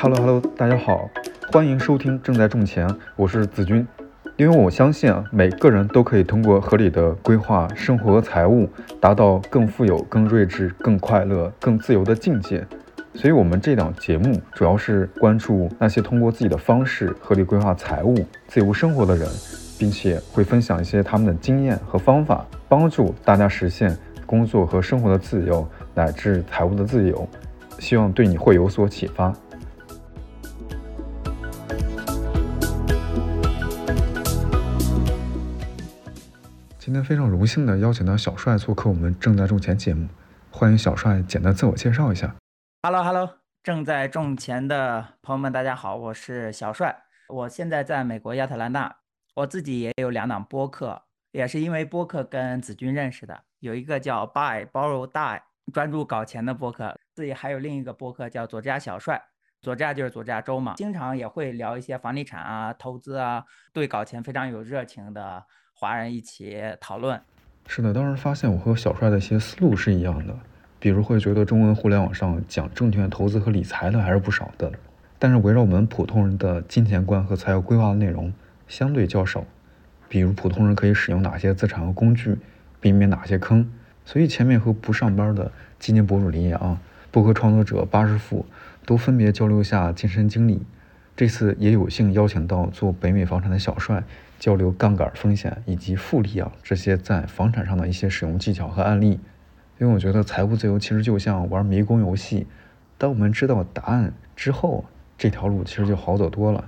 Hello Hello，大家好，欢迎收听正在种钱，我是子君。因为我相信啊，每个人都可以通过合理的规划生活和财务，达到更富有、更睿智、更快乐、更自由的境界。所以，我们这档节目主要是关注那些通过自己的方式合理规划财务、自由生活的人，并且会分享一些他们的经验和方法，帮助大家实现工作和生活的自由乃至财务的自由。希望对你会有所启发。今天非常荣幸的邀请到小帅做客我们正在种钱节目，欢迎小帅简单自我介绍一下。Hello Hello，正在种钱的朋友们，大家好，我是小帅，我现在在美国亚特兰大，我自己也有两档播客，也是因为播客跟子君认识的，有一个叫 Buy Borrow Die，专注搞钱的播客，自己还有另一个播客叫佐治亚小帅，佐治亚就是佐治亚州嘛，经常也会聊一些房地产啊、投资啊，对搞钱非常有热情的。华人一起讨论，是的，当时发现我和小帅的一些思路是一样的，比如会觉得中文互联网上讲证券投资和理财的还是不少的，但是围绕我们普通人的金钱观和财务规划的内容相对较少，比如普通人可以使用哪些资产和工具，避免哪些坑。所以前面和不上班的基金博主林野啊、博客创作者八十富都分别交流下亲身经历，这次也有幸邀请到做北美房产的小帅。交流杠杆风险以及复利啊这些在房产上的一些使用技巧和案例，因为我觉得财务自由其实就像玩迷宫游戏，当我们知道答案之后，这条路其实就好走多了。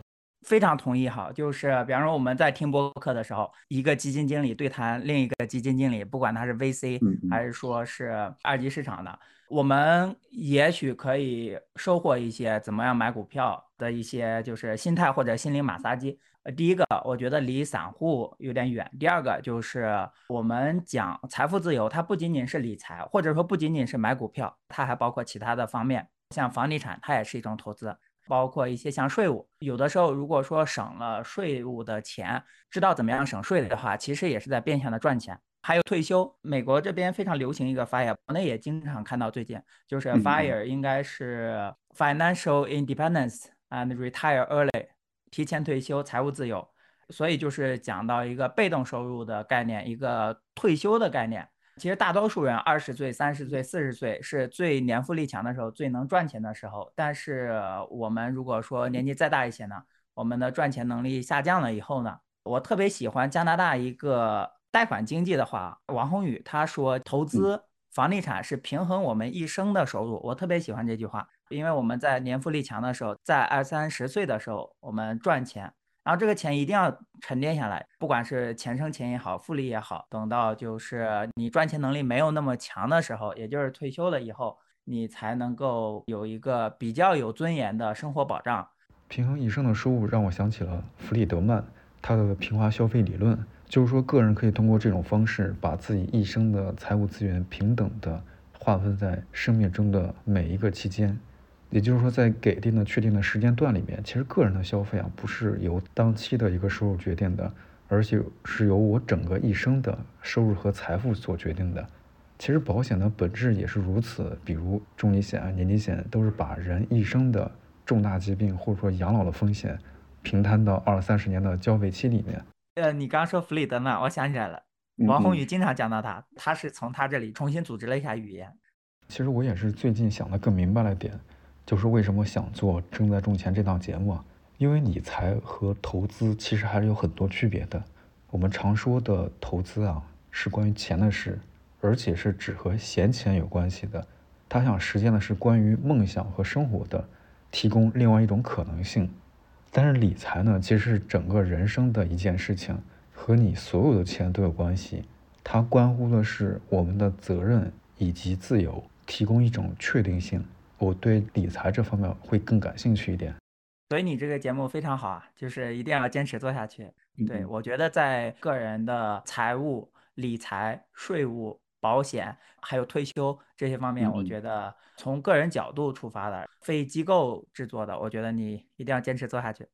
非常同意哈，就是比方说我们在听播客的时候，一个基金经理对谈另一个基金经理，不管他是 VC 还是说是二级市场的，我们也许可以收获一些怎么样买股票的一些就是心态或者心灵马杀鸡。呃，第一个我觉得离散户有点远。第二个就是我们讲财富自由，它不仅仅是理财，或者说不仅仅是买股票，它还包括其他的方面，像房地产，它也是一种投资，包括一些像税务。有的时候如果说省了税务的钱，知道怎么样省税的话，其实也是在变相的赚钱。还有退休，美国这边非常流行一个 FIRE，国内也经常看到，最近就是 FIRE 应该是 Financial Independence and Retire Early。提前退休，财务自由，所以就是讲到一个被动收入的概念，一个退休的概念。其实大多数人二十岁、三十岁、四十岁是最年富力强的时候，最能赚钱的时候。但是我们如果说年纪再大一些呢，我们的赚钱能力下降了以后呢，我特别喜欢加拿大一个贷款经济的话，王宏宇他说，投资房地产是平衡我们一生的收入。我特别喜欢这句话。因为我们在年富力强的时候，在二三十岁的时候，我们赚钱，然后这个钱一定要沉淀下来，不管是钱生钱也好，复利也好，等到就是你赚钱能力没有那么强的时候，也就是退休了以后，你才能够有一个比较有尊严的生活保障。平衡一生的收入让我想起了弗里德曼他的平滑消费理论，就是说个人可以通过这种方式，把自己一生的财务资源平等的划分在生命中的每一个期间。也就是说，在给定的确定的时间段里面，其实个人的消费啊，不是由当期的一个收入决定的，而且是由我整个一生的收入和财富所决定的。其实保险的本质也是如此，比如重疾险啊、年金险，都是把人一生的重大疾病或者说养老的风险平摊到二三十年的交费期里面。呃，你刚说弗里德曼，我想起来了，王宏宇经常讲到他，他是从他这里重新组织了一下语言。其实我也是最近想的更明白了点。就是为什么想做《正在种钱》这档节目啊？因为理财和投资其实还是有很多区别的。我们常说的投资啊，是关于钱的事，而且是只和闲钱有关系的。他想实现的是关于梦想和生活的，提供另外一种可能性。但是理财呢，其实是整个人生的一件事情，和你所有的钱都有关系。它关乎的是我们的责任以及自由，提供一种确定性。我对理财这方面会更感兴趣一点，所以你这个节目非常好啊，就是一定要坚持做下去。对我觉得在个人的财务、理财、税务、保险还有退休这些方面，我觉得从个人角度出发的，非机构制作的，我觉得你一定要坚持做下去。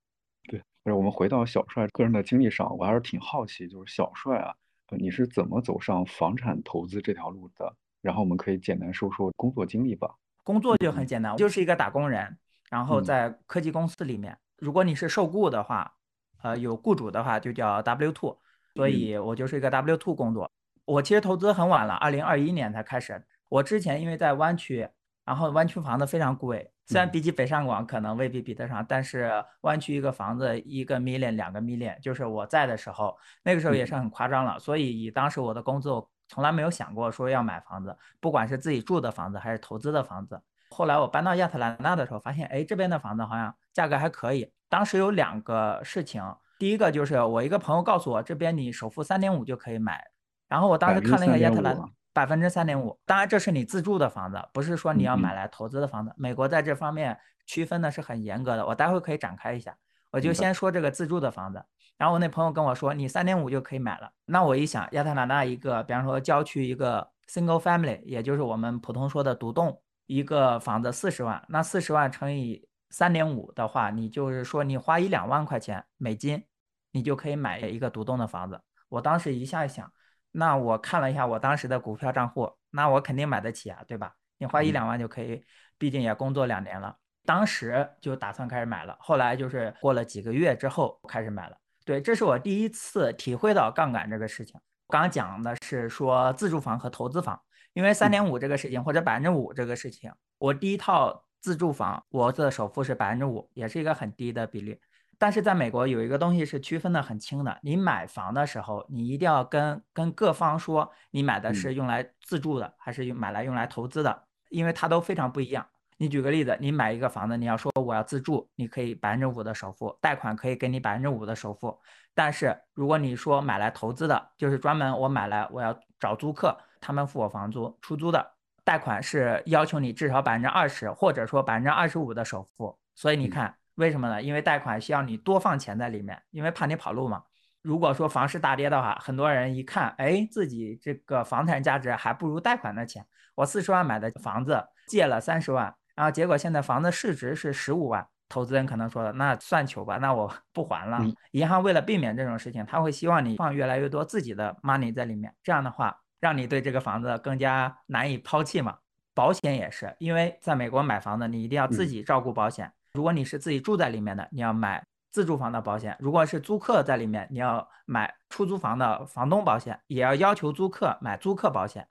对，不是我们回到小帅个人的经历上，我还是挺好奇，就是小帅啊，你是怎么走上房产投资这条路的？然后我们可以简单说说工作经历吧。工作就很简单，我就是一个打工人，然后在科技公司里面，如果你是受雇的话，呃，有雇主的话就叫 W two，所以我就是一个 W two 工作。我其实投资很晚了，二零二一年才开始。我之前因为在湾区，然后湾区房子非常贵，虽然比起北上广可能未必比得上，但是湾区一个房子一个 million 两个 million，就是我在的时候，那个时候也是很夸张了。所以以当时我的工作，从来没有想过说要买房子，不管是自己住的房子还是投资的房子。后来我搬到亚特兰大的时候，发现哎这边的房子好像价格还可以。当时有两个事情，第一个就是我一个朋友告诉我，这边你首付三点五就可以买。然后我当时看了一下亚特兰，百分之三点五。当然这是你自住的房子，不是说你要买来投资的房子。美国在这方面区分的是很严格的，我待会可以展开一下。我就先说这个自住的房子。然后我那朋友跟我说，你三点五就可以买了。那我一想，亚特兰大一个，比方说郊区一个 single family，也就是我们普通说的独栋，一个房子四十万，那四十万乘以三点五的话，你就是说你花一两万块钱美金，你就可以买一个独栋的房子。我当时一下一想。那我看了一下我当时的股票账户，那我肯定买得起啊，对吧？你花一两万就可以，毕竟也工作两年了，当时就打算开始买了。后来就是过了几个月之后开始买了。对，这是我第一次体会到杠杆这个事情。刚刚讲的是说自住房和投资房，因为三点五这个事情或者百分之五这个事情，我第一套自住房我的首付是百分之五，也是一个很低的比例。但是在美国有一个东西是区分的很清的，你买房的时候，你一定要跟跟各方说，你买的是用来自住的，还是用买来用来投资的，因为它都非常不一样。你举个例子，你买一个房子，你要说我要自住，你可以百分之五的首付，贷款可以给你百分之五的首付。但是如果你说买来投资的，就是专门我买来我要找租客，他们付我房租出租的，贷款是要求你至少百分之二十，或者说百分之二十五的首付。所以你看。为什么呢？因为贷款需要你多放钱在里面，因为怕你跑路嘛。如果说房市大跌的话，很多人一看，哎，自己这个房产价值还不如贷款的钱。我四十万买的房子，借了三十万，然后结果现在房子市值是十五万，投资人可能说了，那算球吧，那我 不还了。银行为了避免这种事情，他会希望你放越来越多自己的 money 在里面，这样的话，让你对这个房子更加难以抛弃嘛。保险也是，因为在美国买房子，你一定要自己照顾保险。如果你是自己住在里面的，你要买自住房的保险；如果是租客在里面，你要买出租房的房东保险，也要要求租客买租客保险。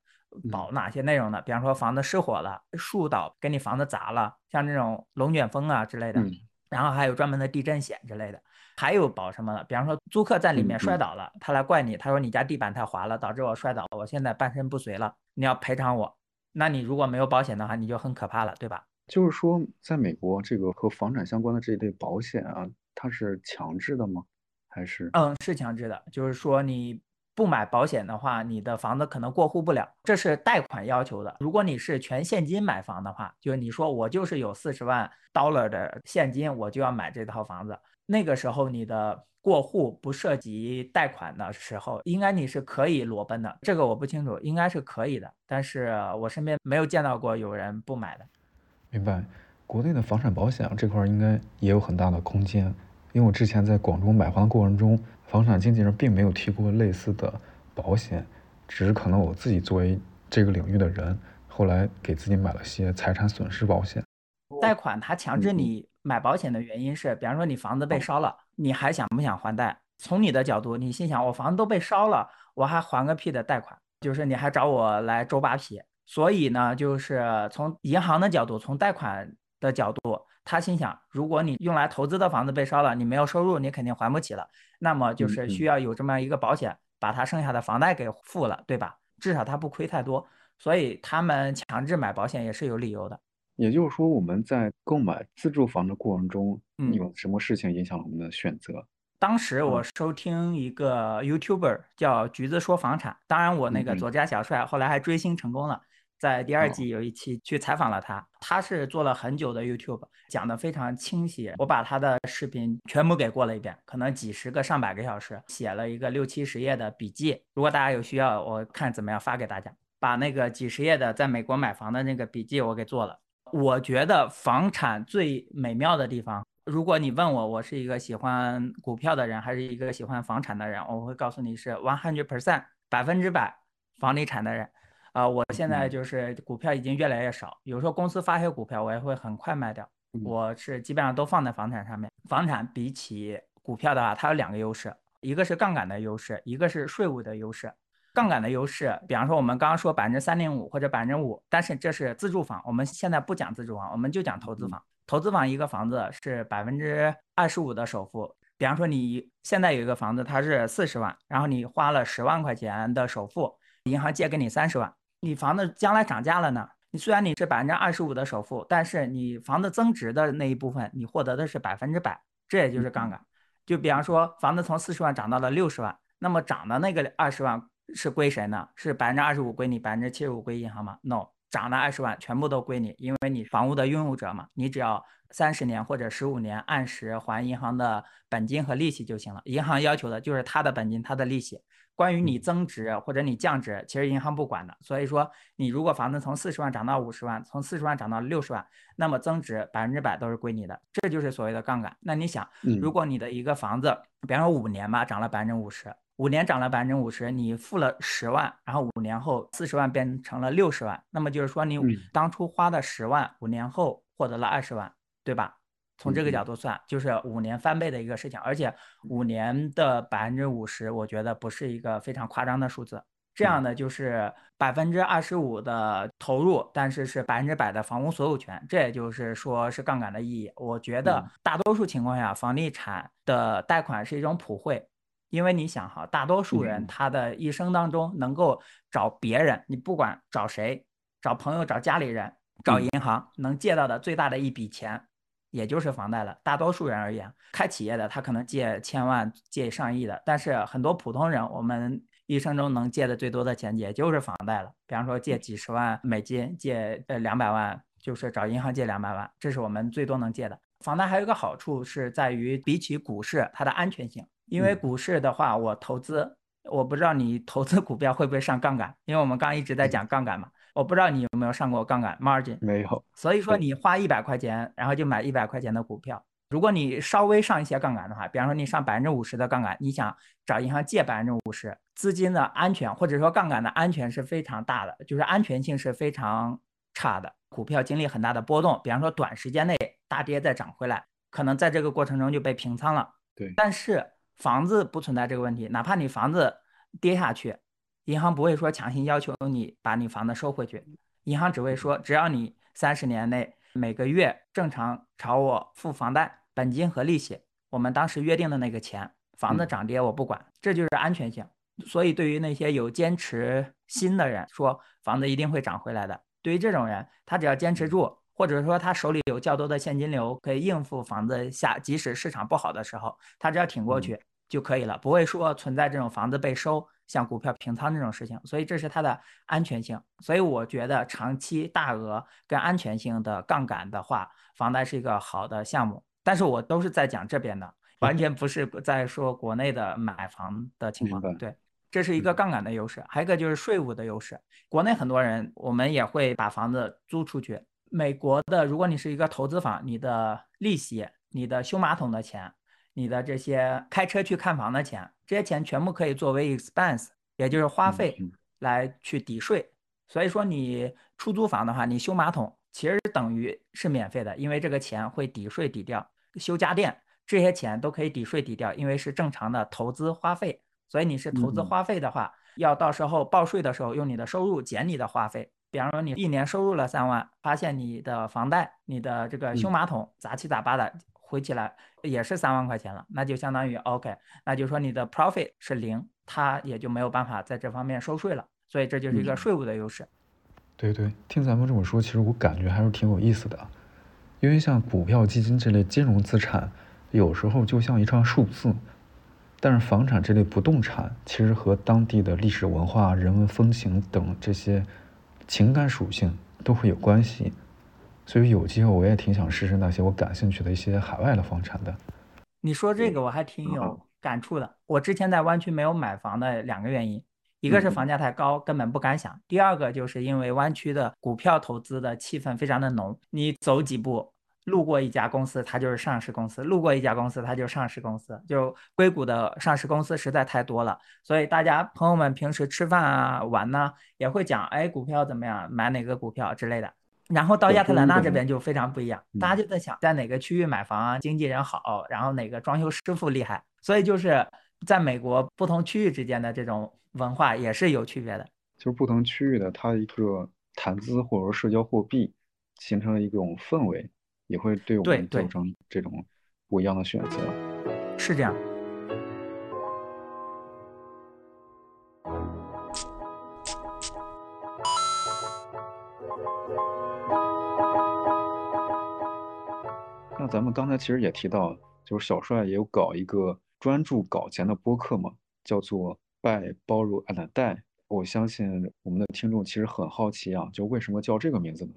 保哪些内容呢？比方说房子失火了、树倒给你房子砸了，像这种龙卷风啊之类的。然后还有专门的地震险之类的。还有保什么呢？比方说租客在里面摔倒了，他来怪你，他说你家地板太滑了，导致我摔倒，我现在半身不遂了，你要赔偿我。那你如果没有保险的话，你就很可怕了，对吧？就是说，在美国，这个和房产相关的这一类保险啊，它是强制的吗？还是？嗯，是强制的。就是说，你不买保险的话，你的房子可能过户不了，这是贷款要求的。如果你是全现金买房的话，就是你说我就是有四十万 dollar 的现金，我就要买这套房子，那个时候你的过户不涉及贷款的时候，应该你是可以裸奔的。这个我不清楚，应该是可以的，但是我身边没有见到过有人不买的。明白，国内的房产保险这块应该也有很大的空间，因为我之前在广州买房的过程中，房产经纪人并没有提过类似的保险，只是可能我自己作为这个领域的人，后来给自己买了些财产损失保险。贷款他强制你买保险的原因是，比方说你房子被烧了，你还想不想还贷？从你的角度，你心想我房子都被烧了，我还还个屁的贷款？就是你还找我来周扒皮？所以呢，就是从银行的角度，从贷款的角度，他心想，如果你用来投资的房子被烧了，你没有收入，你肯定还不起了，那么就是需要有这么一个保险，把他剩下的房贷给付了，对吧？至少他不亏太多。所以他们强制买保险也是有理由的。也就是说，我们在购买自住房的过程中，有什么事情影响了我们的选择？当时我收听一个 YouTuber 叫橘子说房产，当然我那个左家小帅后来还追星成功了。在第二季有一期去采访了他，他是做了很久的 YouTube，讲的非常清晰。我把他的视频全部给过了一遍，可能几十个、上百个小时，写了一个六七十页的笔记。如果大家有需要，我看怎么样发给大家。把那个几十页的在美国买房的那个笔记我给做了。我觉得房产最美妙的地方如果你问我，我是一个喜欢股票的人，还是一个喜欢房产的人，我会告诉你是 one hundred percent 百分之百房地产的人。啊，我现在就是股票已经越来越少，有时候公司发些股票，我也会很快卖掉。我是基本上都放在房产上面。房产比起股票的话，它有两个优势，一个是杠杆的优势，一个是税务的优势。杠杆的优势，比方说我们刚刚说百分之三点五或者百分之五，但是这是自住房，我们现在不讲自住房，我们就讲投资房。投资房一个房子是百分之二十五的首付，比方说你现在有一个房子，它是四十万，然后你花了十万块钱的首付，银行借给你三十万，你房子将来涨价了呢？你虽然你是百分之二十五的首付，但是你房子增值的那一部分，你获得的是百分之百，这也就是杠杆。就比方说房子从四十万涨到了六十万，那么涨的那个二十万是归谁呢？是百分之二十五归你，百分之七十五归银行吗？No。涨了二十万，全部都归你，因为你房屋的拥有者嘛，你只要三十年或者十五年按时还银行的本金和利息就行了。银行要求的就是他的本金、他的利息。关于你增值或者你降值，其实银行不管的。所以说，你如果房子从四十万涨到五十万，从四十万涨到六十万，那么增值百分之百都是归你的，这就是所谓的杠杆。那你想，如果你的一个房子，比方说五年吧，涨了百分之五十。五年涨了百分之五十，你付了十万，然后五年后四十万变成了六十万，那么就是说你当初花的十万，五年后获得了二十万，对吧？从这个角度算，就是五年翻倍的一个事情，而且五年的百分之五十，我觉得不是一个非常夸张的数字。这样的就是百分之二十五的投入，但是是百分之百的房屋所有权，这也就是说是杠杆的意义。我觉得大多数情况下，房地产的贷款是一种普惠。因为你想哈，大多数人他的一生当中能够找别人，你不管找谁，找朋友、找家里人、找银行，能借到的最大的一笔钱，也就是房贷了。大多数人而言，开企业的他可能借千万、借上亿的，但是很多普通人，我们一生中能借的最多的钱，也就是房贷了。比方说借几十万美金，借呃两百万，就是找银行借两百万，这是我们最多能借的。房贷还有一个好处是在于，比起股市，它的安全性。因为股市的话，我投资，我不知道你投资股票会不会上杠杆，因为我们刚刚一直在讲杠杆嘛，我不知道你有没有上过杠杆 margin，没有。所以说你花一百块钱，然后就买一百块钱的股票。如果你稍微上一些杠杆的话，比方说你上百分之五十的杠杆，你想找银行借百分之五十，资金的安全或者说杠杆的安全是非常大的，就是安全性是非常差的。股票经历很大的波动，比方说短时间内大跌再涨回来，可能在这个过程中就被平仓了。对，但是。房子不存在这个问题，哪怕你房子跌下去，银行不会说强行要求你把你房子收回去，银行只会说只要你三十年内每个月正常朝我付房贷本金和利息，我们当时约定的那个钱，房子涨跌我不管，这就是安全性。所以对于那些有坚持心的人，说房子一定会涨回来的，对于这种人，他只要坚持住。或者说他手里有较多的现金流，可以应付房子下，即使市场不好的时候，他只要挺过去就可以了，不会说存在这种房子被收、像股票平仓这种事情。所以这是它的安全性。所以我觉得长期大额跟安全性的杠杆的话，房贷是一个好的项目。但是我都是在讲这边的，完全不是在说国内的买房的情况。对，这是一个杠杆的优势，还有一个就是税务的优势。国内很多人我们也会把房子租出去。美国的，如果你是一个投资房，你的利息、你的修马桶的钱、你的这些开车去看房的钱，这些钱全部可以作为 expense，也就是花费来去抵税。所以说，你出租房的话，你修马桶其实等于是免费的，因为这个钱会抵税抵掉。修家电这些钱都可以抵税抵掉，因为是正常的投资花费。所以你是投资花费的话，要到时候报税的时候用你的收入减你的花费。比方说，你一年收入了三万，发现你的房贷、你的这个修马桶杂七杂八的回起来也是三万块钱了，那就相当于 OK，那就说你的 profit 是零，它也就没有办法在这方面收税了，所以这就是一个税务的优势。对对，听咱们这么说，其实我感觉还是挺有意思的，因为像股票、基金这类金融资产，有时候就像一串数字，但是房产这类不动产，其实和当地的历史文化、人文风情等这些。情感属性都会有关系，所以有机会我也挺想试试那些我感兴趣的一些海外的房产的。你说这个我还挺有感触的。我之前在湾区没有买房的两个原因，一个是房价太高，根本不敢想；第二个就是因为湾区的股票投资的气氛非常的浓，你走几步路过一家公司，它就是上市公司；路过一家公司，它就是上市公司。就硅谷的上市公司实在太多了，所以大家朋友们平时吃饭啊、玩呢，也会讲，哎，股票怎么样，买哪个股票之类的。然后到亚特兰大这边就非常不一样，大家就在想，在哪个区域买房，经纪人好，然后哪个装修师傅厉害。所以就是在美国不同区域之间的这种文化也是有区别的。就是不同区域的它一个谈资或者说社交货币形成了一种氛围。也会对我们造成这种不一样的选择，是这样。那咱们刚才其实也提到，就是小帅也有搞一个专注搞钱的播客嘛，叫做 “Buy 包入 and 带”。我相信我们的听众其实很好奇啊，就为什么叫这个名字呢？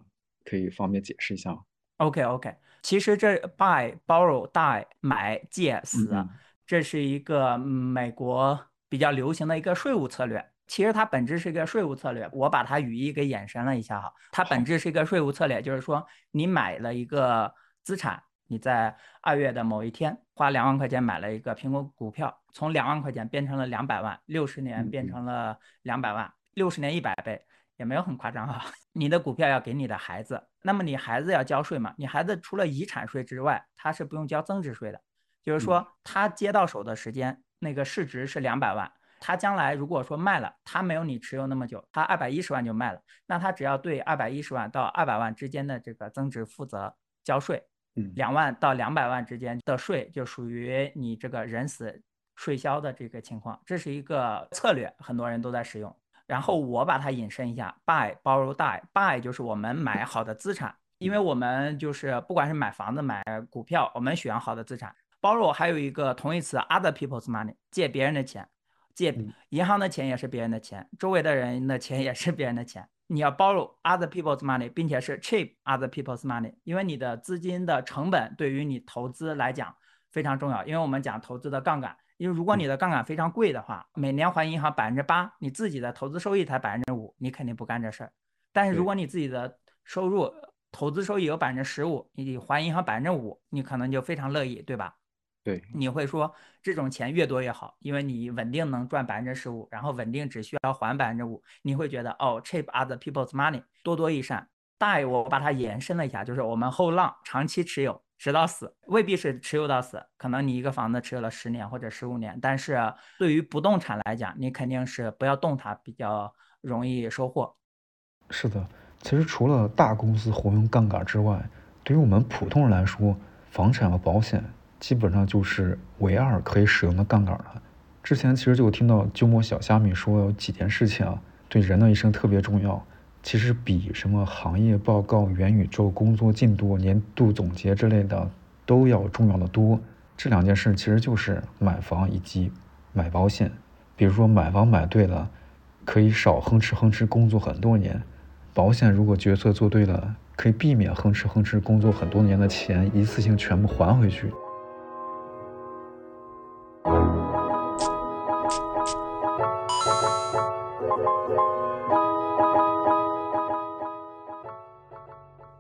可以方便解释一下吗？OK OK，其实这 buy borrow die 买借死，这是一个美国比较流行的一个税务策略。其实它本质是一个税务策略，我把它语义给延伸了一下哈。它本质是一个税务策略，就是说你买了一个资产，你在二月的某一天花两万块钱买了一个苹果股票，从两万块钱变成了两百万，六十年变成了两百万，六十年一百倍。也没有很夸张哈，你的股票要给你的孩子，那么你孩子要交税嘛？你孩子除了遗产税之外，他是不用交增值税的。就是说，他接到手的时间，那个市值是两百万，他将来如果说卖了，他没有你持有那么久，他二百一十万就卖了，那他只要对二百一十万到二百万之间的这个增值负责交税。嗯，两万到两百万之间的税就属于你这个人死税消的这个情况，这是一个策略，很多人都在使用。然后我把它引申一下，buy borrow die，buy 就是我们买好的资产，因为我们就是不管是买房子买股票，我们选好的资产。borrow 还有一个同义词，other people's money，借别人的钱，借银行的钱也是别人的钱，周围的人的钱也是别人的钱。你要 borrow other people's money，并且是 cheap other people's money，因为你的资金的成本对于你投资来讲非常重要，因为我们讲投资的杠杆。因为如果你的杠杆非常贵的话，每年还银行百分之八，你自己的投资收益才百分之五，你肯定不干这事儿。但是如果你自己的收入投资收益有百分之十五，你还银行百分之五，你可能就非常乐意，对吧？对，你会说这种钱越多越好，因为你稳定能赚百分之十五，然后稳定只需要还百分之五，你会觉得哦，cheap other people's money，多多益善。大我把它延伸了一下，就是我们后浪长期持有。直到死未必是持有到死，可能你一个房子持有了十年或者十五年，但是对于不动产来讲，你肯定是不要动它，比较容易收获。是的，其实除了大公司活用杠杆之外，对于我们普通人来说，房产和保险基本上就是唯二可以使用的杠杆了。之前其实就听到鸠摩小虾米说有几件事情啊，对人的一生特别重要。其实比什么行业报告、元宇宙、工作进度、年度总结之类的都要重要的多。这两件事其实就是买房以及买保险。比如说买房买对了，可以少哼哧哼哧工作很多年；保险如果决策做对了，可以避免哼哧哼哧工作很多年的钱一次性全部还回去。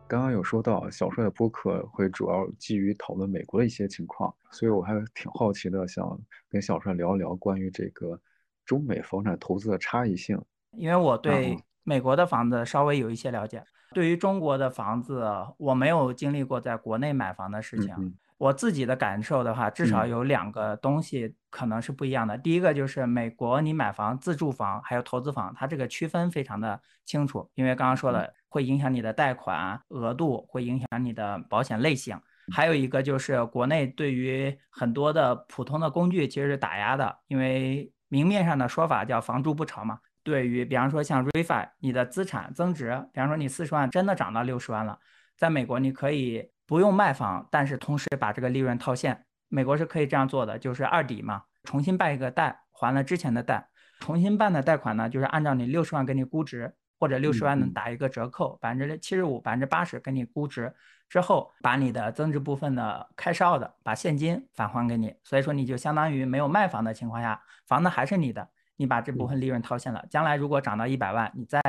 刚刚有说到小帅的播客会主要基于讨论美国的一些情况，所以我还挺好奇的，想跟小帅聊一聊关于这个中美房产投资的差异性。因为我对美国的房子稍微有一些了解，对于中国的房子，我没有经历过在国内买房的事情。我自己的感受的话，至少有两个东西可能是不一样的。第一个就是美国，你买房、自住房还有投资房，它这个区分非常的清楚，因为刚刚说了会影响你的贷款额度，会影响你的保险类型。还有一个就是国内对于很多的普通的工具其实是打压的，因为明面上的说法叫房住不炒嘛。对于比方说像 refi，你的资产增值，比方说你四十万真的涨到六十万了，在美国你可以。不用卖房，但是同时把这个利润套现。美国是可以这样做的，就是二抵嘛，重新办一个贷，还了之前的贷。重新办的贷款呢，就是按照你六十万给你估值，或者六十万能打一个折扣，百分之七十五、百分之八十给你估值之后，把你的增值部分的开销的，把现金返还给你。所以说你就相当于没有卖房的情况下，房子还是你的，你把这部分利润套现了。将来如果涨到一百万，你再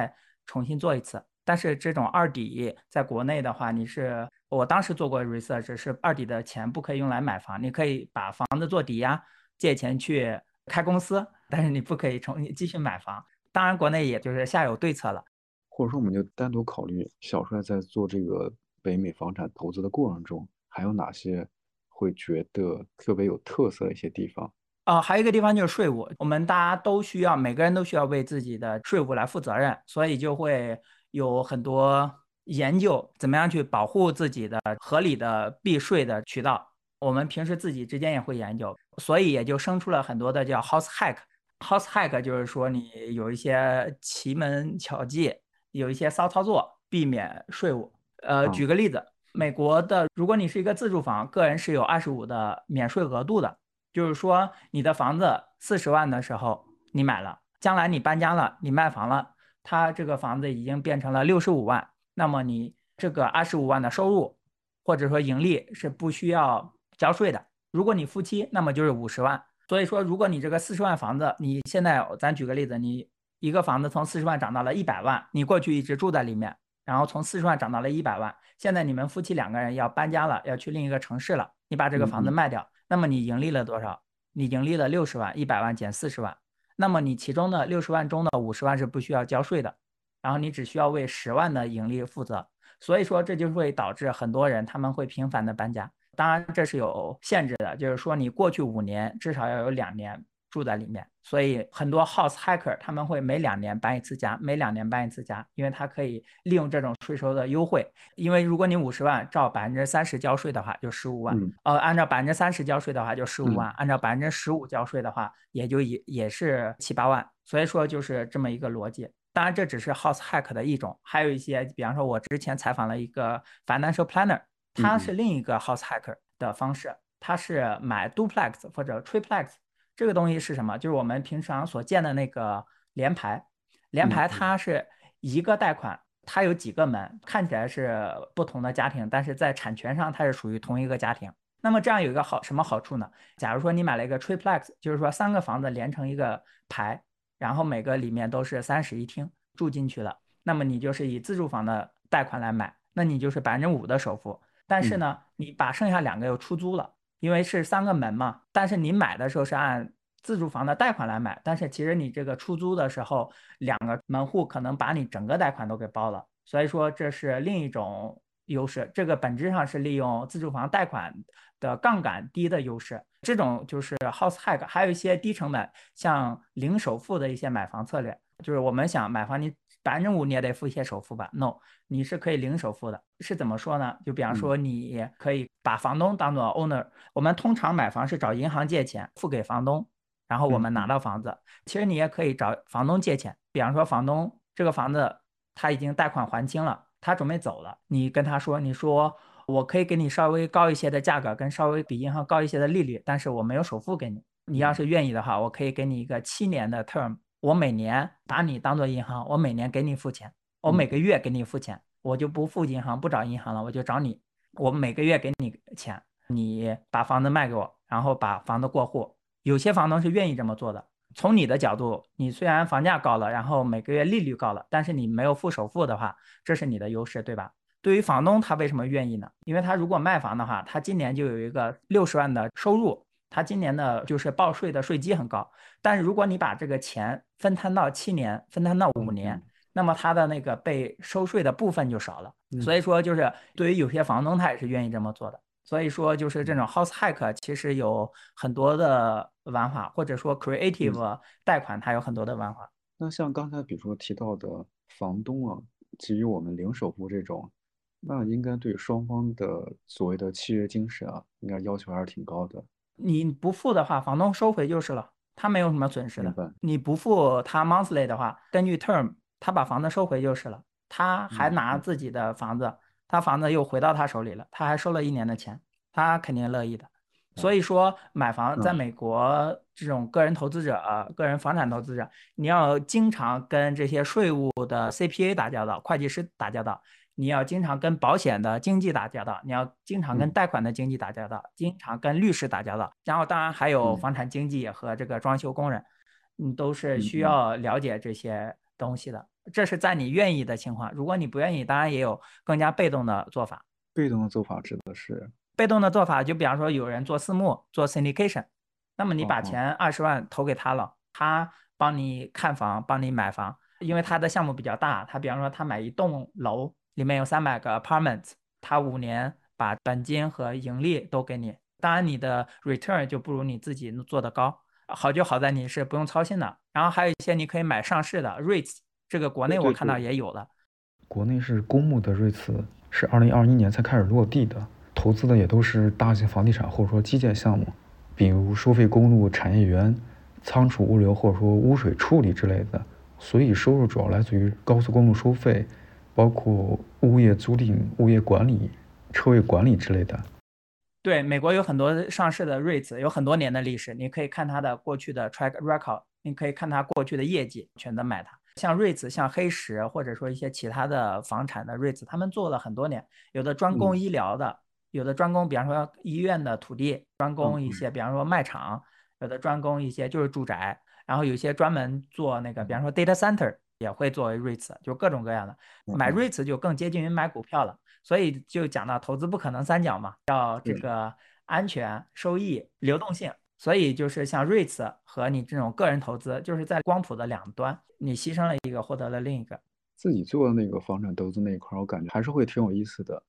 重新做一次。但是这种二抵在国内的话，你是我当时做过 research，是二抵的钱不可以用来买房，你可以把房子做抵押，借钱去开公司，但是你不可以重继续买房。当然，国内也就是下有对策了。或者说，我们就单独考虑小帅在做这个北美房产投资的过程中，还有哪些会觉得特别有特色的一些地方？啊，还有一个地方就是税务，我们大家都需要，每个人都需要为自己的税务来负责任，所以就会有很多研究，怎么样去保护自己的合理的避税的渠道。我们平时自己之间也会研究，所以也就生出了很多的叫 house hack。house hack 就是说你有一些奇门巧技。有一些骚操作，避免税务。呃，举个例子，美国的，如果你是一个自住房，个人是有二十五的免税额度的，就是说你的房子四十万的时候你买了，将来你搬家了，你卖房了，它这个房子已经变成了六十五万，那么你这个二十五万的收入或者说盈利是不需要交税的。如果你夫妻，那么就是五十万。所以说，如果你这个四十万房子，你现在咱举个例子，你。一个房子从四十万涨到了一百万，你过去一直住在里面，然后从四十万涨到了一百万，现在你们夫妻两个人要搬家了，要去另一个城市了，你把这个房子卖掉，那么你盈利了多少？你盈利了六十万，一百万减四十万，那么你其中的六十万中的五十万是不需要交税的，然后你只需要为十万的盈利负责，所以说这就会导致很多人他们会频繁的搬家，当然这是有限制的，就是说你过去五年至少要有两年。住在里面，所以很多 house hacker 他们会每两年搬一次家，每两年搬一次家，因为他可以利用这种税收的优惠。因为如果你五十万照百分之三十交税的话，就十五万。呃，按照百分之三十交税的话就十五万，按照百分之十五交税的话也就也也是七八万。所以说就是这么一个逻辑。当然这只是 house hack 的一种，还有一些，比方说我之前采访了一个 financial planner，他是另一个 house hacker 的方式，他是买 duplex 或者 triplex。这个东西是什么？就是我们平常所见的那个联排，联排它是一个贷款，它有几个门，看起来是不同的家庭，但是在产权上它是属于同一个家庭。那么这样有一个好什么好处呢？假如说你买了一个 triplex，就是说三个房子连成一个排，然后每个里面都是三室一厅住进去了，那么你就是以自住房的贷款来买，那你就是百分之五的首付，但是呢，你把剩下两个又出租了。因为是三个门嘛，但是你买的时候是按自住房的贷款来买，但是其实你这个出租的时候，两个门户可能把你整个贷款都给包了，所以说这是另一种优势。这个本质上是利用自住房贷款的杠杆低的优势，这种就是 house hack。还有一些低成本，像零首付的一些买房策略，就是我们想买房，你。百分之五你也得付一些首付吧？No，你是可以零首付的。是怎么说呢？就比方说，你可以把房东当做 owner。我们通常买房是找银行借钱付给房东，然后我们拿到房子。其实你也可以找房东借钱。比方说，房东这个房子他已经贷款还清了，他准备走了，你跟他说，你说我可以给你稍微高一些的价格，跟稍微比银行高一些的利率，但是我没有首付给你。你要是愿意的话，我可以给你一个七年的 term。我每年把你当做银行，我每年给你付钱，我每个月给你付钱，我就不付银行，不找银行了，我就找你，我每个月给你钱，你把房子卖给我，然后把房子过户。有些房东是愿意这么做的。从你的角度，你虽然房价高了，然后每个月利率高了，但是你没有付首付的话，这是你的优势，对吧？对于房东，他为什么愿意呢？因为他如果卖房的话，他今年就有一个六十万的收入。他今年的就是报税的税基很高，但是如果你把这个钱分摊到七年，分摊到五年，那么他的那个被收税的部分就少了。所以说，就是对于有些房东，他也是愿意这么做的。所以说，就是这种 house hack 其实有很多的玩法，或者说 creative 贷款，它有很多的玩法。那像刚才比如说提到的房东啊，基于我们零首付这种，那应该对双方的所谓的契约精神啊，应该要求还是挺高的。你不付的话，房东收回就是了，他没有什么损失的。你不付他 monthly 的话，根据 term，他把房子收回就是了，他还拿自己的房子，他房子又回到他手里了，他还收了一年的钱，他肯定乐意的。所以说，买房在美国这种个人投资者、个人房产投资者，你要经常跟这些税务的 CPA 打交道，会计师打交道。你要经常跟保险的经纪打交道，你要经常跟贷款的经纪打交道，经常跟律师打交道，然后当然还有房产经纪和这个装修工人，你都是需要了解这些东西的。这是在你愿意的情况，如果你不愿意，当然也有更加被动的做法。被动的做法指的是。被动的做法，就比方说有人做私募做 syndication，那么你把钱二十万投给他了，他帮你看房，帮你买房，因为他的项目比较大，他比方说他买一栋楼，里面有三百个 apartments，他五年把本金和盈利都给你，当然你的 return 就不如你自己做的高，好就好在你是不用操心的，然后还有一些你可以买上市的 REITs，这个国内我看到也有了，国内是公募的 REITs。是二零二一年才开始落地的，投资的也都是大型房地产或者说基建项目，比如收费公路、产业园、仓储物流或者说污水处理之类的。所以收入主要来自于高速公路收费，包括物业租赁、物业管理、车位管理之类的。对，美国有很多上市的 REITs，有很多年的历史，你可以看它的过去的 track record，你可以看它过去的业绩，选择买它。像 REITs，、像黑石，或者说一些其他的房产的 REITs，，他们做了很多年，有的专攻医疗的，有的专攻，比方说医院的土地，专攻一些，比方说卖场，有的专攻一些就是住宅，然后有些专门做那个，比方说 data center 也会作为 REITs，，就各种各样的。买 REITs 就更接近于买股票了，所以就讲到投资不可能三角嘛，要这个安全、收益、流动性。所以就是像 REITs 和你这种个人投资，就是在光谱的两端，你牺牲了一个，获得了另一个。自己做的那个房产投资那一块，我感觉还是会挺有意思的，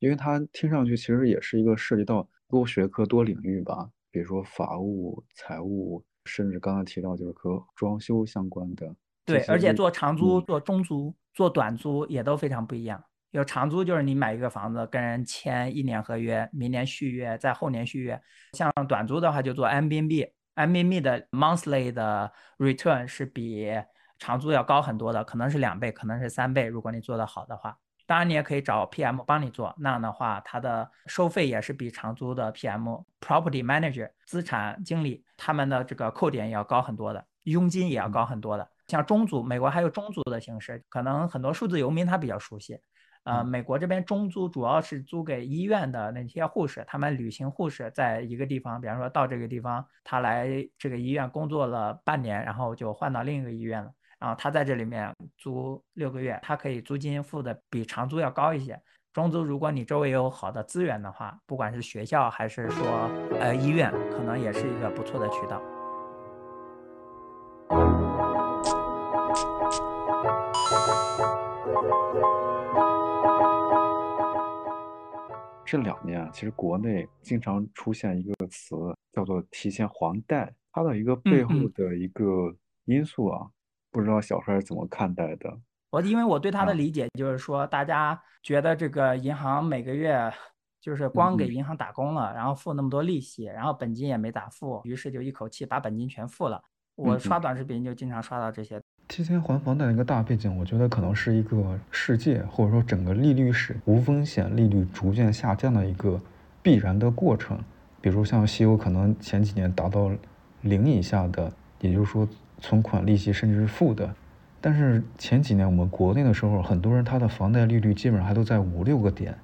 因为它听上去其实也是一个涉及到多学科、多领域吧，比如说法务、财务，甚至刚刚提到就是和装修相关的。对，而且做长租、做中租、做短租也都非常不一样。有长租就是你买一个房子跟人签一年合约，明年续约，在后年续约。像短租的话就做 M B B，M B B 的 monthly 的 return 是比长租要高很多的，可能是两倍，可能是三倍。如果你做得好的话，当然你也可以找 P M 帮你做，那样的话它的收费也是比长租的 P M property manager 资产经理他们的这个扣点也要高很多的，佣金也要高很多的。像中租，美国还有中租的形式，可能很多数字游民他比较熟悉。呃，美国这边中租主要是租给医院的那些护士，他们旅行护士在一个地方，比方说到这个地方，他来这个医院工作了半年，然后就换到另一个医院了，然后他在这里面租六个月，他可以租金付的比长租要高一些。中租如果你周围有好的资源的话，不管是学校还是说呃医院，可能也是一个不错的渠道。这两年啊，其实国内经常出现一个词，叫做提前还贷。它的一个背后的一个因素啊，不知道小帅是怎么看待的？我因为我对他的理解就是说，大家觉得这个银行每个月就是光给银行打工了，然后付那么多利息，然后本金也没咋付，于是就一口气把本金全付了。我刷短视频就经常刷到这些。提前还房贷的一个大背景，我觉得可能是一个世界或者说整个利率史无风险利率逐渐下降的一个必然的过程。比如像西欧可能前几年达到零以下的，也就是说存款利息甚至是负的。但是前几年我们国内的时候，很多人他的房贷利率基本上还都在五六个点。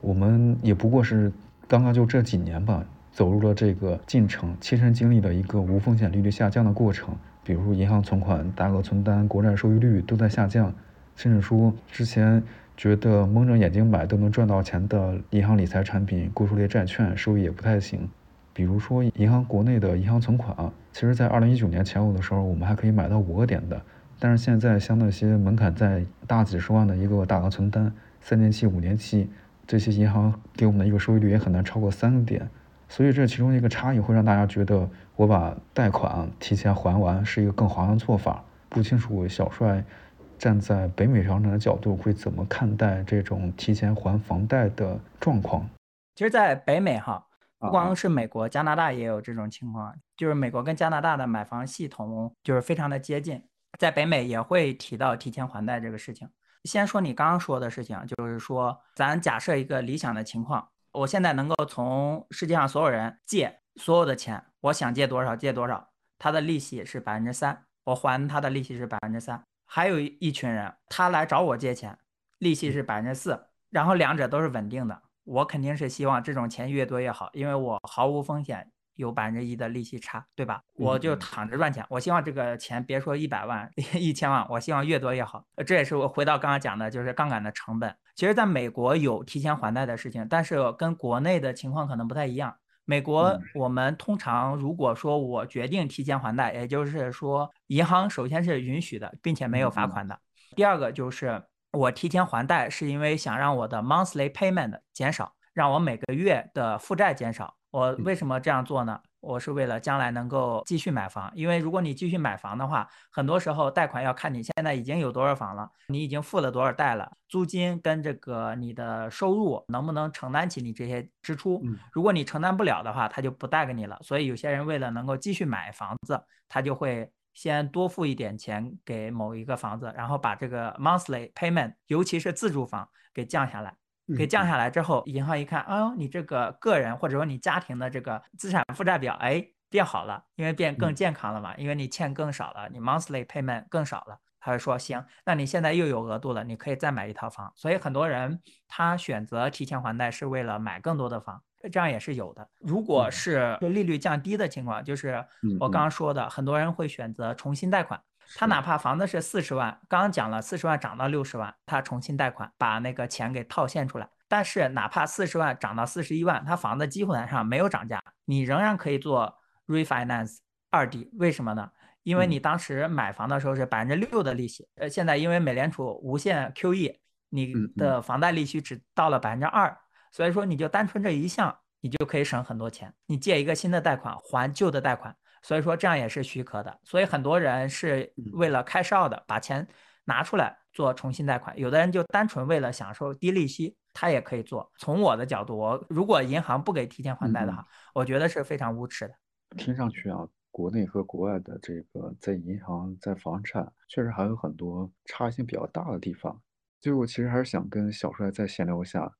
我们也不过是刚刚就这几年吧，走入了这个进程，亲身经历的一个无风险利率下降的过程。比如银行存款、大额存单、国债收益率都在下降，甚至说之前觉得蒙着眼睛买都能赚到钱的银行理财产品、固收类债券收益也不太行。比如说银行国内的银行存款啊，其实在二零一九年前后的时候，我们还可以买到五个点的，但是现在像那些门槛在大几十万的一个大额存单，三年期、五年期，这些银行给我们的一个收益率也很难超过三个点。所以这其中一个差异会让大家觉得，我把贷款提前还完是一个更划算的做法。不清楚小帅站在北美商场的角度会怎么看待这种提前还房贷的状况。其实，在北美哈，不光是美国，加拿大也有这种情况，就是美国跟加拿大的买房系统就是非常的接近，在北美也会提到提前还贷这个事情。先说你刚刚说的事情，就是说咱假设一个理想的情况。我现在能够从世界上所有人借所有的钱，我想借多少借多少，他的利息是百分之三，我还他的利息是百分之三。还有一群人，他来找我借钱，利息是百分之四，然后两者都是稳定的。我肯定是希望这种钱越多越好，因为我毫无风险，有百分之一的利息差，对吧？我就躺着赚钱，我希望这个钱别说一百万、一千万，我希望越多越好。这也是我回到刚刚讲的，就是杠杆的成本。其实，在美国有提前还贷的事情，但是跟国内的情况可能不太一样。美国我们通常如果说我决定提前还贷，也就是说银行首先是允许的，并且没有罚款的。第二个就是我提前还贷是因为想让我的 monthly payment 减少，让我每个月的负债减少。我为什么这样做呢？我是为了将来能够继续买房，因为如果你继续买房的话，很多时候贷款要看你现在已经有多少房了，你已经付了多少贷了，租金跟这个你的收入能不能承担起你这些支出？如果你承担不了的话，他就不贷给你了。所以有些人为了能够继续买房子，他就会先多付一点钱给某一个房子，然后把这个 monthly payment，尤其是自住房给降下来。给降下来之后，银行一看，哦，你这个个人或者说你家庭的这个资产负债表，哎，变好了，因为变更健康了嘛，因为你欠更少了，你 monthly payment 更少了，他就说行，那你现在又有额度了，你可以再买一套房。所以很多人他选择提前还贷是为了买更多的房，这样也是有的。如果是利率降低的情况，就是我刚刚说的，很多人会选择重新贷款。他哪怕房子是四十万，刚刚讲了四十万涨到六十万，他重新贷款把那个钱给套现出来。但是哪怕四十万涨到四十一万，他房子基本上没有涨价，你仍然可以做 refinance 二 D。为什么呢？因为你当时买房的时候是百分之六的利息，呃，现在因为美联储无限 QE，你的房贷利息只到了百分之二，所以说你就单纯这一项，你就可以省很多钱。你借一个新的贷款还旧的贷款。所以说这样也是许可的，所以很多人是为了开少的，把钱拿出来做重新贷款。有的人就单纯为了享受低利息，他也可以做。从我的角度，我如果银行不给提前还贷的话，我觉得是非常无耻的。听上去啊，国内和国外的这个在银行、在房产，确实还有很多差异性比较大的地方。最后，其实还是想跟小帅再闲聊一下，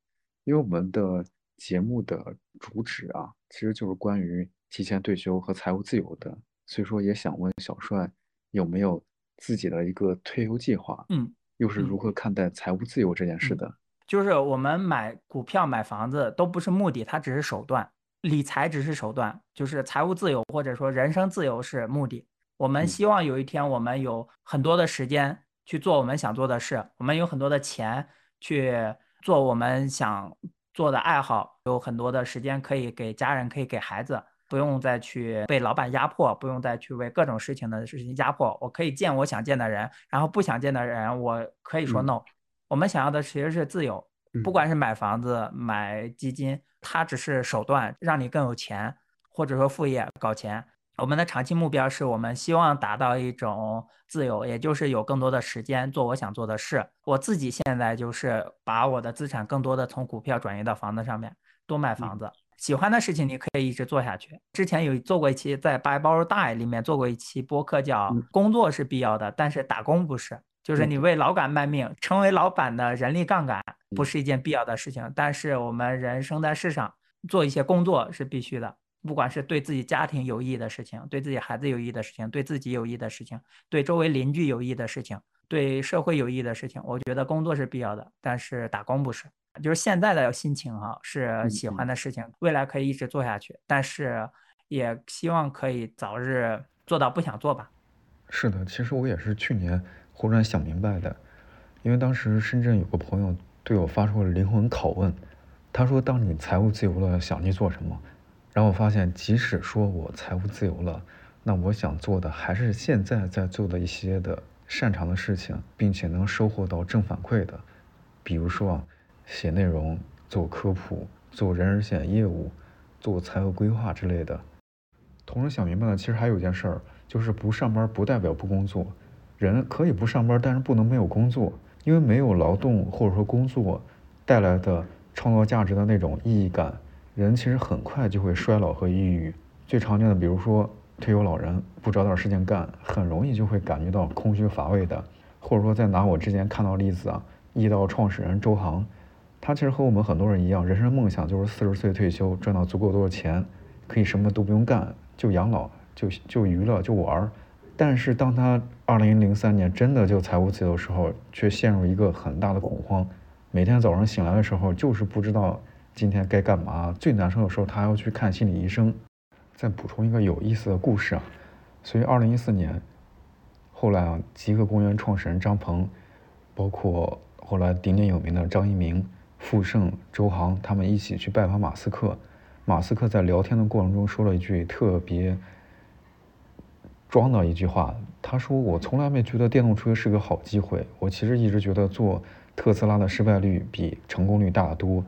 因为我们的节目的主旨啊，其实就是关于。提前退休和财务自由的，所以说也想问小帅有没有自己的一个退休计划？嗯，又是如何看待财务自由这件事的？就是我们买股票、买房子都不是目的，它只是手段，理财只是手段，就是财务自由或者说人生自由是目的。我们希望有一天我们有很多的时间去做我们想做的事，我们有很多的钱去做我们想做的爱好，有很多的时间可以给家人，可以给孩子。不用再去被老板压迫，不用再去为各种事情的事情压迫。我可以见我想见的人，然后不想见的人，我可以说 no。我们想要的其实是自由，不管是买房子、买基金，它只是手段，让你更有钱，或者说副业搞钱。我们的长期目标是我们希望达到一种自由，也就是有更多的时间做我想做的事。我自己现在就是把我的资产更多的从股票转移到房子上面，多买房子。喜欢的事情你可以一直做下去。之前有做过一期在《Die》里面做过一期播客，叫“工作是必要的，但是打工不是”。就是你为老板卖命，成为老板的人力杠杆，不是一件必要的事情。但是我们人生在世上，做一些工作是必须的，不管是对自己家庭有益的事情，对自己孩子有益的事情，对自己有益的事情，对周围邻居有益的事情，对社会有益的事情，我觉得工作是必要的，但是打工不是。就是现在的心情哈，是喜欢的事情，未来可以一直做下去，但是也希望可以早日做到不想做吧。是的，其实我也是去年忽然想明白的，因为当时深圳有个朋友对我发出了灵魂拷问，他说：“当你财务自由了，想去做什么？”然后我发现，即使说我财务自由了，那我想做的还是现在在做的一些的擅长的事情，并且能收获到正反馈的，比如说啊。写内容、做科普、做人人险业务、做财务规划之类的。同时想明白了，其实还有一件事儿，就是不上班不代表不工作。人可以不上班，但是不能没有工作，因为没有劳动或者说工作带来的创造价值的那种意义感，人其实很快就会衰老和抑郁。最常见的，比如说退休老人不找点事情干，很容易就会感觉到空虚乏味的。或者说再拿我之前看到例子啊，易道创始人周航。他其实和我们很多人一样，人生梦想就是四十岁退休，赚到足够多的钱，可以什么都不用干，就养老，就就娱乐，就玩儿。但是当他二零零三年真的就财务自由的时候，却陷入一个很大的恐慌。每天早上醒来的时候，就是不知道今天该干嘛。最难受的时候，他还要去看心理医生。再补充一个有意思的故事啊，所以二零一四年，后来啊，极客公园创始人张鹏，包括后来鼎鼎有名的张一鸣、傅盛、周航，他们一起去拜访马斯克。马斯克在聊天的过程中说了一句特别装的一句话，他说：“我从来没觉得电动车是个好机会，我其实一直觉得做特斯拉的失败率比成功率大得多。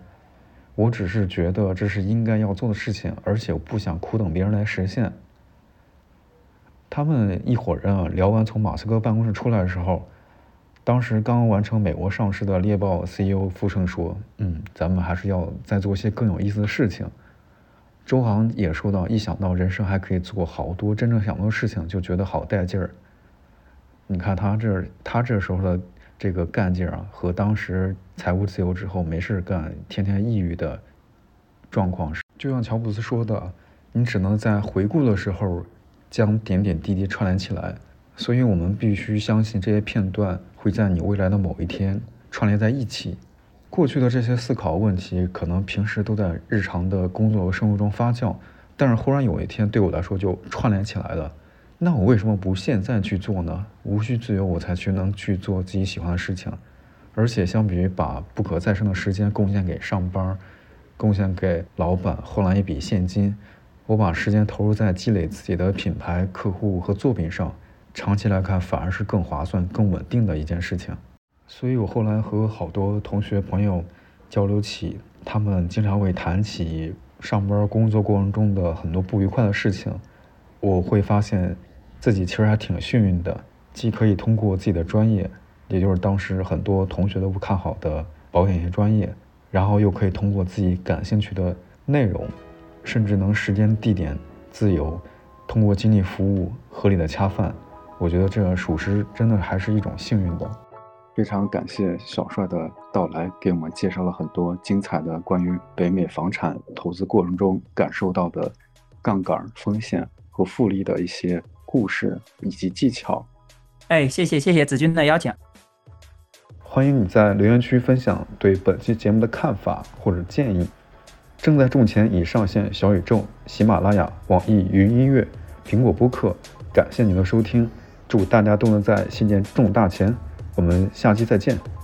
我只是觉得这是应该要做的事情，而且我不想苦等别人来实现。”他们一伙人啊聊完从马斯克办公室出来的时候，当时刚完成美国上市的猎豹 CEO 傅盛说：“嗯，咱们还是要再做些更有意思的事情。”周航也说到，一想到人生还可以做好多真正想做的事情，就觉得好带劲儿。你看他这他这时候的这个干劲儿啊，和当时财务自由之后没事干、天天抑郁的状况是，就像乔布斯说的，你只能在回顾的时候将点点滴滴串联起来。所以我们必须相信这些片段会在你未来的某一天串联在一起。过去的这些思考问题，可能平时都在日常的工作和生活中发酵，但是忽然有一天对我来说就串联起来了。那我为什么不现在去做呢？无需自由，我才去能去做自己喜欢的事情。而且相比于把不可再生的时间贡献给上班，贡献给老板换来一笔现金，我把时间投入在积累自己的品牌、客户和作品上，长期来看反而是更划算、更稳定的一件事情。所以我后来和好多同学朋友交流起，他们经常会谈起上班工作过程中的很多不愉快的事情。我会发现自己其实还挺幸运的，既可以通过自己的专业，也就是当时很多同学都不看好的保险业专业，然后又可以通过自己感兴趣的内容，甚至能时间地点自由，通过精力服务合理的恰饭。我觉得这属实真的还是一种幸运的。非常感谢小帅的到来，给我们介绍了很多精彩的关于北美房产投资过程中感受到的杠杆风险和复利的一些故事以及技巧。哎，谢谢谢谢子君的邀请。欢迎你在留言区分享对本期节目的看法或者建议。正在种钱已上线小宇宙、喜马拉雅、网易云音乐、苹果播客。感谢您的收听，祝大家都能在新年中大钱。我们下期再见。